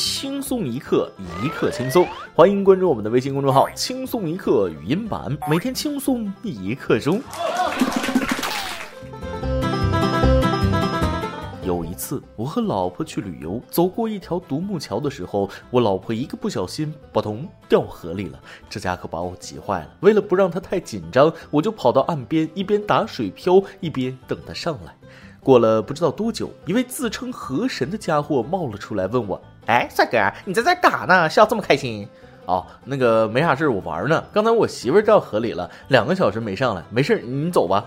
轻松一刻，一刻轻松。欢迎关注我们的微信公众号“轻松一刻语音版”，每天轻松一刻钟。有一次，我和老婆去旅游，走过一条独木桥的时候，我老婆一个不小心，扑通掉河里了。这下可把我急坏了。为了不让她太紧张，我就跑到岸边，一边打水漂，一边等她上来。过了不知道多久，一位自称河神的家伙冒了出来，问我：“哎，帅哥，你在这干啥呢？笑这么开心？”“哦，那个没啥事，我玩呢。刚才我媳妇掉河里了，两个小时没上来，没事，你走吧。”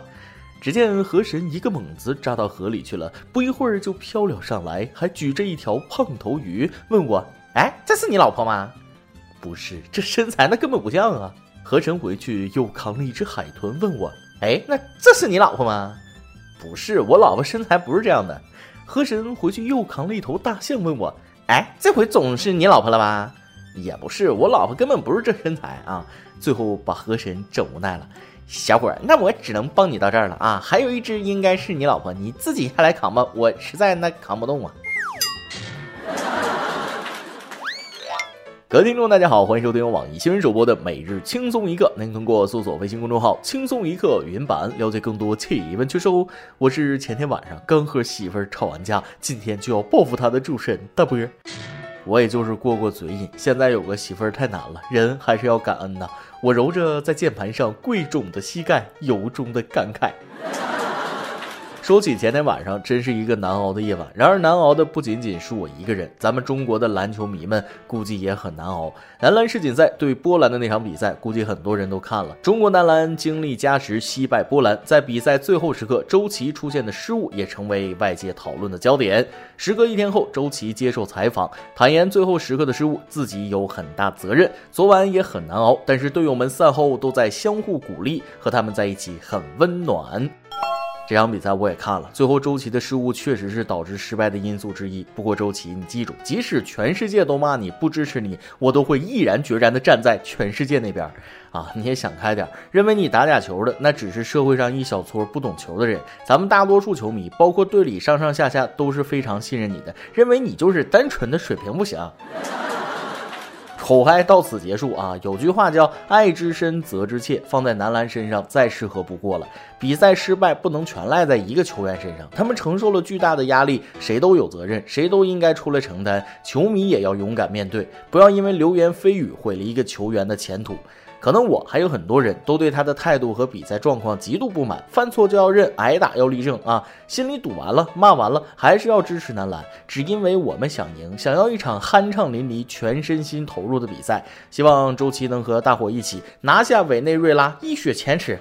只见河神一个猛子扎到河里去了，不一会儿就飘了上来，还举着一条胖头鱼，问我：“哎，这是你老婆吗？”“不是，这身材那根本不像啊。”河神回去又扛了一只海豚，问我：“哎，那这是你老婆吗？”“不是，我老婆身材不是这样的。”河神回去又扛了一头大象，问我：“哎，这回总是你老婆了吧？”“也不是，我老婆根本不是这身材啊。”最后把河神整无奈了。小伙儿，那我只能帮你到这儿了啊！还有一只应该是你老婆，你自己下来扛吧，我实在那扛不动啊。各位听众，大家好，欢迎收听网易新闻首播的每日轻松一刻。您通过搜索微信公众号“轻松一刻”语音版了解更多气温趣事哦。我是前天晚上刚和媳妇儿吵完架，今天就要报复她的主持人大波。我也就是过过嘴瘾，现在有个媳妇儿太难了，人还是要感恩呐。我揉着在键盘上贵重的膝盖，由衷的感慨。说起前天晚上，真是一个难熬的夜晚。然而难熬的不仅仅是我一个人，咱们中国的篮球迷们估计也很难熬。男篮世锦赛对波兰的那场比赛，估计很多人都看了。中国男篮经历加时惜败波兰，在比赛最后时刻，周琦出现的失误也成为外界讨论的焦点。时隔一天后，周琦接受采访，坦言最后时刻的失误自己有很大责任。昨晚也很难熬，但是队友们赛后都在相互鼓励，和他们在一起很温暖。这场比赛我也看了，最后周琦的失误确实是导致失败的因素之一。不过周琦，你记住，即使全世界都骂你不支持你，我都会毅然决然地站在全世界那边。啊，你也想开点，认为你打假球的那只是社会上一小撮不懂球的人，咱们大多数球迷，包括队里上上下下都是非常信任你的，认为你就是单纯的水平不行。口嗨到此结束啊！有句话叫“爱之深，责之切”，放在男篮身上再适合不过了。比赛失败不能全赖在一个球员身上，他们承受了巨大的压力，谁都有责任，谁都应该出来承担。球迷也要勇敢面对，不要因为流言蜚语毁了一个球员的前途。可能我还有很多人都对他的态度和比赛状况极度不满，犯错就要认，挨打要立正啊！心里堵完了，骂完了，还是要支持男篮，只因为我们想赢，想要一场酣畅淋漓、全身心投入的比赛。希望周琦能和大伙一起拿下委内瑞拉，一雪前耻。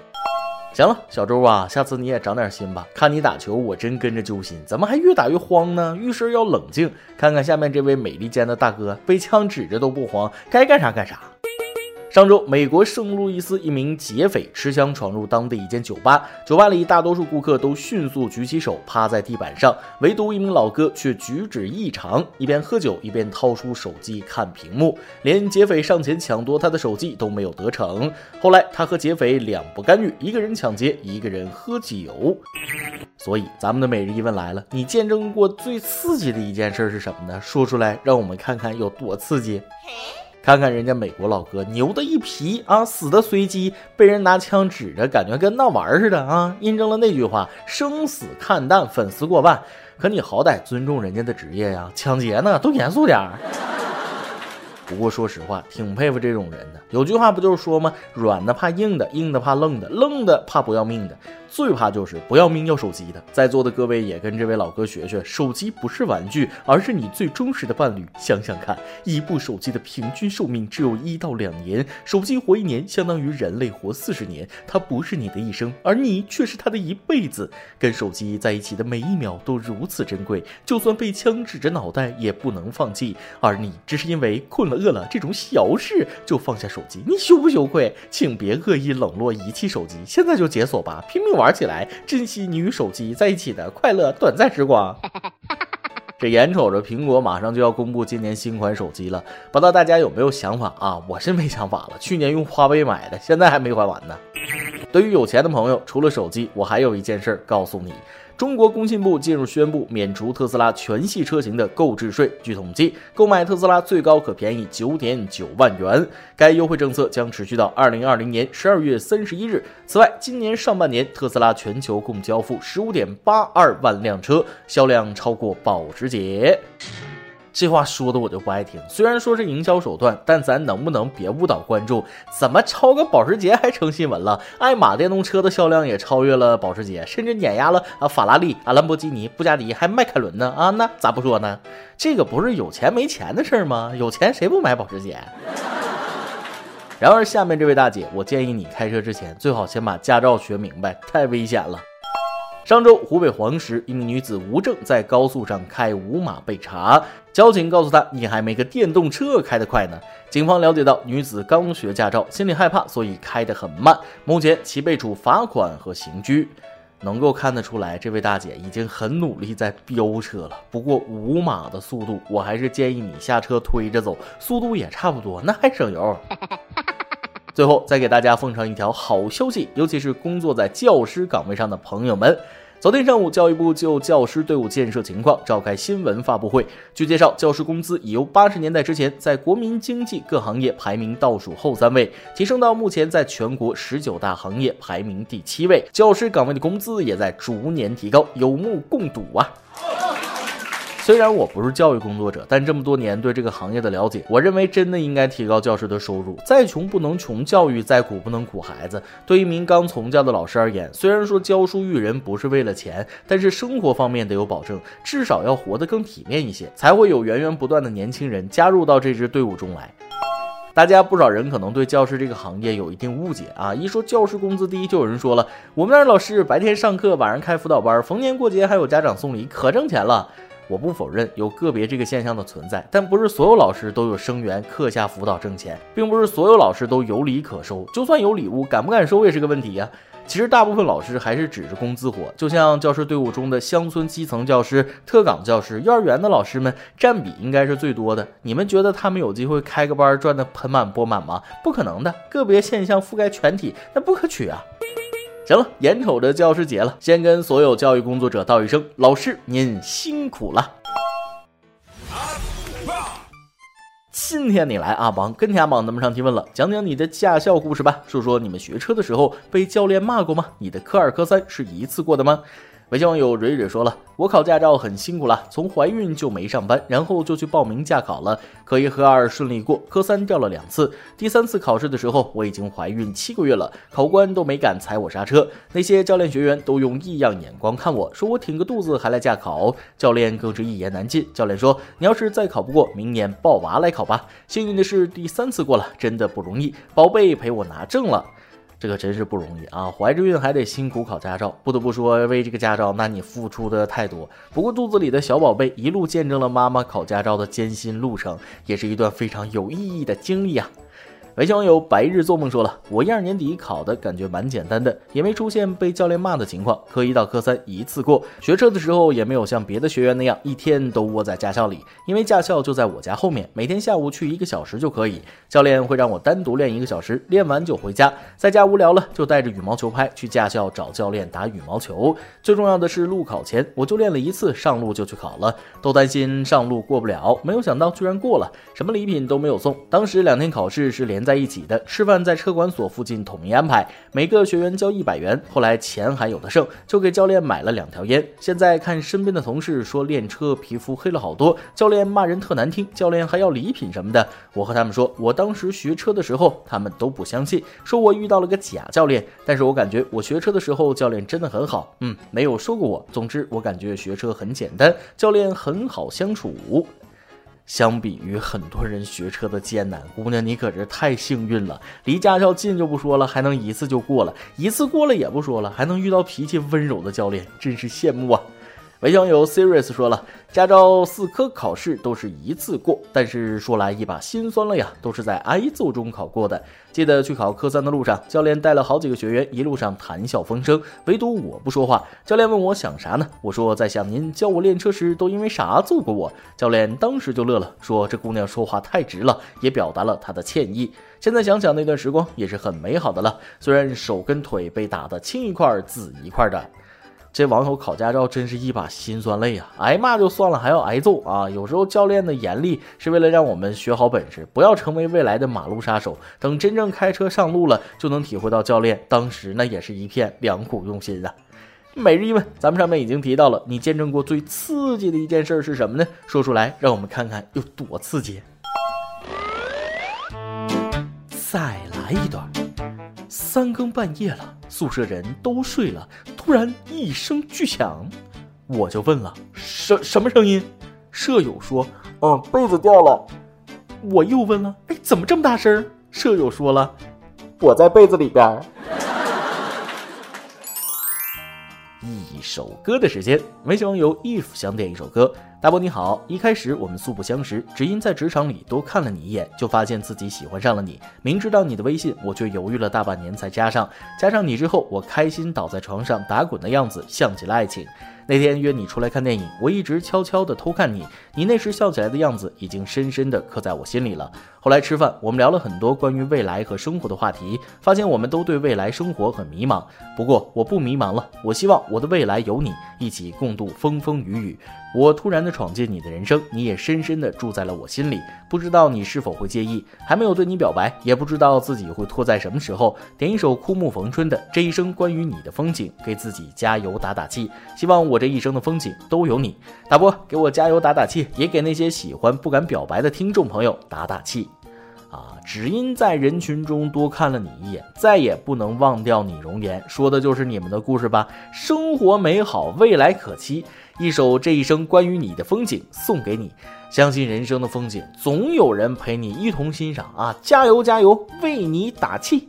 行了，小周啊，下次你也长点心吧。看你打球，我真跟着揪心，怎么还越打越慌呢？遇事要冷静。看看下面这位美利坚的大哥，被枪指着都不慌，该干啥干啥。上周，美国圣路易斯一名劫匪持枪闯入当地一间酒吧，酒吧里大多数顾客都迅速举起手，趴在地板上，唯独一名老哥却举止异常，一边喝酒一边掏出手机看屏幕，连劫匪上前抢夺他的手机都没有得逞。后来，他和劫匪两不干预，一个人抢劫，一个人喝酒。所以，咱们的每日一问来了：你见证过最刺激的一件事是什么呢？说出来，让我们看看有多刺激。看看人家美国老哥牛的一批啊，死的随机，被人拿枪指着，感觉跟闹玩似的啊，印证了那句话：生死看淡，粉丝过万。可你好歹尊重人家的职业呀，抢劫呢都严肃点儿。不过说实话，挺佩服这种人的。有句话不就是说吗？软的怕硬的，硬的怕愣的，愣的怕不要命的。最怕就是不要命要手机的，在座的各位也跟这位老哥学学，手机不是玩具，而是你最忠实的伴侣。想想看，一部手机的平均寿命只有一到两年，手机活一年相当于人类活四十年。它不是你的一生，而你却是他的一辈子。跟手机在一起的每一秒都如此珍贵，就算被枪指着脑袋也不能放弃。而你只是因为困了、饿了这种小事就放下手机，你羞不羞愧？请别恶意冷落、遗弃手机，现在就解锁吧，拼命玩！玩起来，珍惜你与手机在一起的快乐短暂时光。这眼瞅着苹果马上就要公布今年新款手机了，不知道大家有没有想法啊？我是没想法了，去年用花呗买的，现在还没还完呢。对于有钱的朋友，除了手机，我还有一件事告诉你：中国工信部近日宣布免除特斯拉全系车型的购置税。据统计，购买特斯拉最高可便宜九点九万元。该优惠政策将持续到二零二零年十二月三十一日。此外，今年上半年特斯拉全球共交付十五点八二万辆车，销量超过保时捷。这话说的我就不爱听。虽然说是营销手段，但咱能不能别误导观众？怎么超个保时捷还成新闻了？爱玛电动车的销量也超越了保时捷，甚至碾压了啊法拉利、啊兰博基尼、布加迪，还迈凯伦呢啊？那咋不说呢？这个不是有钱没钱的事吗？有钱谁不买保时捷？然而下面这位大姐，我建议你开车之前最好先把驾照学明白，太危险了。上周，湖北黄石一名女子无证在高速上开五码被查，交警告诉她：“你还没个电动车开得快呢。”警方了解到，女子刚学驾照，心里害怕，所以开得很慢。目前其被处罚款和刑拘。能够看得出来，这位大姐已经很努力在飙车了。不过五码的速度，我还是建议你下车推着走，速度也差不多，那还省油。最后再给大家奉上一条好消息，尤其是工作在教师岗位上的朋友们。昨天上午，教育部就教师队伍建设情况召开新闻发布会。据介绍，教师工资已由八十年代之前在国民经济各行业排名倒数后三位，提升到目前在全国十九大行业排名第七位。教师岗位的工资也在逐年提高，有目共睹啊！虽然我不是教育工作者，但这么多年对这个行业的了解，我认为真的应该提高教师的收入。再穷不能穷教育，再苦不能苦孩子。对一名刚从教的老师而言，虽然说教书育人不是为了钱，但是生活方面得有保证，至少要活得更体面一些，才会有源源不断的年轻人加入到这支队伍中来。大家不少人可能对教师这个行业有一定误解啊，一说教师工资低，就有人说了，我们那儿老师白天上课，晚上开辅导班，逢年过节还有家长送礼，可挣钱了。我不否认有个别这个现象的存在，但不是所有老师都有生源课下辅导挣钱，并不是所有老师都有礼可收。就算有礼物，敢不敢收也是个问题呀。其实大部分老师还是指着工资活，就像教师队伍中的乡村基层教师、特岗教师、幼儿园的老师们，占比应该是最多的。你们觉得他们有机会开个班赚得盆满钵满吗？不可能的，个别现象覆盖全体，那不可取啊。行了，眼瞅着教师节了，先跟所有教育工作者道一声，老师您辛苦了。今天你来阿邦跟天帮咱们上提问了，讲讲你的驾校故事吧，说说你们学车的时候被教练骂过吗？你的科二、科三是一次过的吗？微信网友蕊蕊说了：“我考驾照很辛苦了，从怀孕就没上班，然后就去报名驾考了。科一、科二顺利过，科三掉了两次。第三次考试的时候，我已经怀孕七个月了，考官都没敢踩我刹车。那些教练学员都用异样眼光看我，说我挺个肚子还来驾考。教练更是一言难尽。教练说：你要是再考不过，明年抱娃来考吧。幸运的是第三次过了，真的不容易，宝贝陪我拿证了。”这可真是不容易啊！怀着孕还得辛苦考驾照，不得不说，为这个驾照，那你付出的太多。不过肚子里的小宝贝一路见证了妈妈考驾照的艰辛路程，也是一段非常有意义的经历啊。微信网友白日做梦说了，我一二年底考的感觉蛮简单的，也没出现被教练骂的情况。科一到科三一次过，学车的时候也没有像别的学员那样一天都窝在驾校里，因为驾校就在我家后面，每天下午去一个小时就可以。教练会让我单独练一个小时，练完就回家。在家无聊了，就带着羽毛球拍去驾校找教练打羽毛球。最重要的是路考前我就练了一次，上路就去考了。都担心上路过不了，没有想到居然过了，什么礼品都没有送。当时两天考试是连。在在一起的吃饭在车管所附近统一安排，每个学员交一百元。后来钱还有的剩，就给教练买了两条烟。现在看身边的同事说练车皮肤黑了好多，教练骂人特难听，教练还要礼品什么的。我和他们说，我当时学车的时候，他们都不相信，说我遇到了个假教练。但是我感觉我学车的时候教练真的很好，嗯，没有说过我。总之我感觉学车很简单，教练很好相处。相比于很多人学车的艰难，姑娘你可是太幸运了。离驾校近就不说了，还能一次就过了，一次过了也不说了，还能遇到脾气温柔的教练，真是羡慕啊。微网友 Serious 说了，驾照四科考试都是一次过，但是说来一把心酸了呀，都是在挨揍中考过的。记得去考科三的路上，教练带了好几个学员，一路上谈笑风生，唯独我不说话。教练问我想啥呢？我说在想您教我练车时都因为啥揍过我。教练当时就乐了，说这姑娘说话太直了，也表达了她的歉意。现在想想那段时光也是很美好的了，虽然手跟腿被打得青一块紫一块的。这网友考驾照真是一把辛酸泪啊！挨骂就算了，还要挨揍啊！有时候教练的严厉是为了让我们学好本事，不要成为未来的马路杀手。等真正开车上路了，就能体会到教练当时那也是一片良苦用心啊！每日一问，咱们上面已经提到了，你见证过最刺激的一件事是什么呢？说出来，让我们看看有多刺激。再来一段。三更半夜了，宿舍人都睡了，突然一声巨响，我就问了：什什么声音？舍友说：嗯，被子掉了。我又问了：哎，怎么这么大声？舍友说了：我在被子里边。一首歌的时间，微信网友 if 想点一首歌。大波你好，一开始我们素不相识，只因在职场里多看了你一眼，就发现自己喜欢上了你。明知道你的微信，我却犹豫了大半年才加上。加上你之后，我开心倒在床上打滚的样子，像极了爱情。那天约你出来看电影，我一直悄悄地偷看你，你那时笑起来的样子已经深深地刻在我心里了。后来吃饭，我们聊了很多关于未来和生活的话题，发现我们都对未来生活很迷茫。不过我不迷茫了，我希望我的未来有你，一起共度风风雨雨。我突然的闯进你的人生，你也深深的住在了我心里。不知道你是否会介意？还没有对你表白，也不知道自己会拖在什么时候。点一首枯木逢春的《这一生关于你的风景》，给自己加油打打气。希望我这一生的风景都有你。大波，给我加油打打气，也给那些喜欢不敢表白的听众朋友打打气。啊！只因在人群中多看了你一眼，再也不能忘掉你容颜。说的就是你们的故事吧？生活美好，未来可期。一首这一生关于你的风景送给你，相信人生的风景总有人陪你一同欣赏啊！加油加油，为你打气。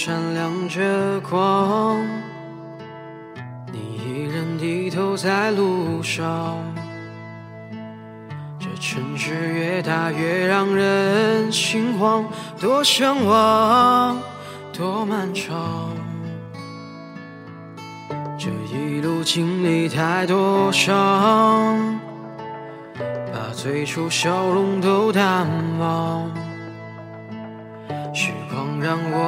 闪亮着光，你依然低头在路上。这城市越大越让人心慌，多向往，多漫长。这一路经历太多伤，把最初笑容都淡忘。时光让我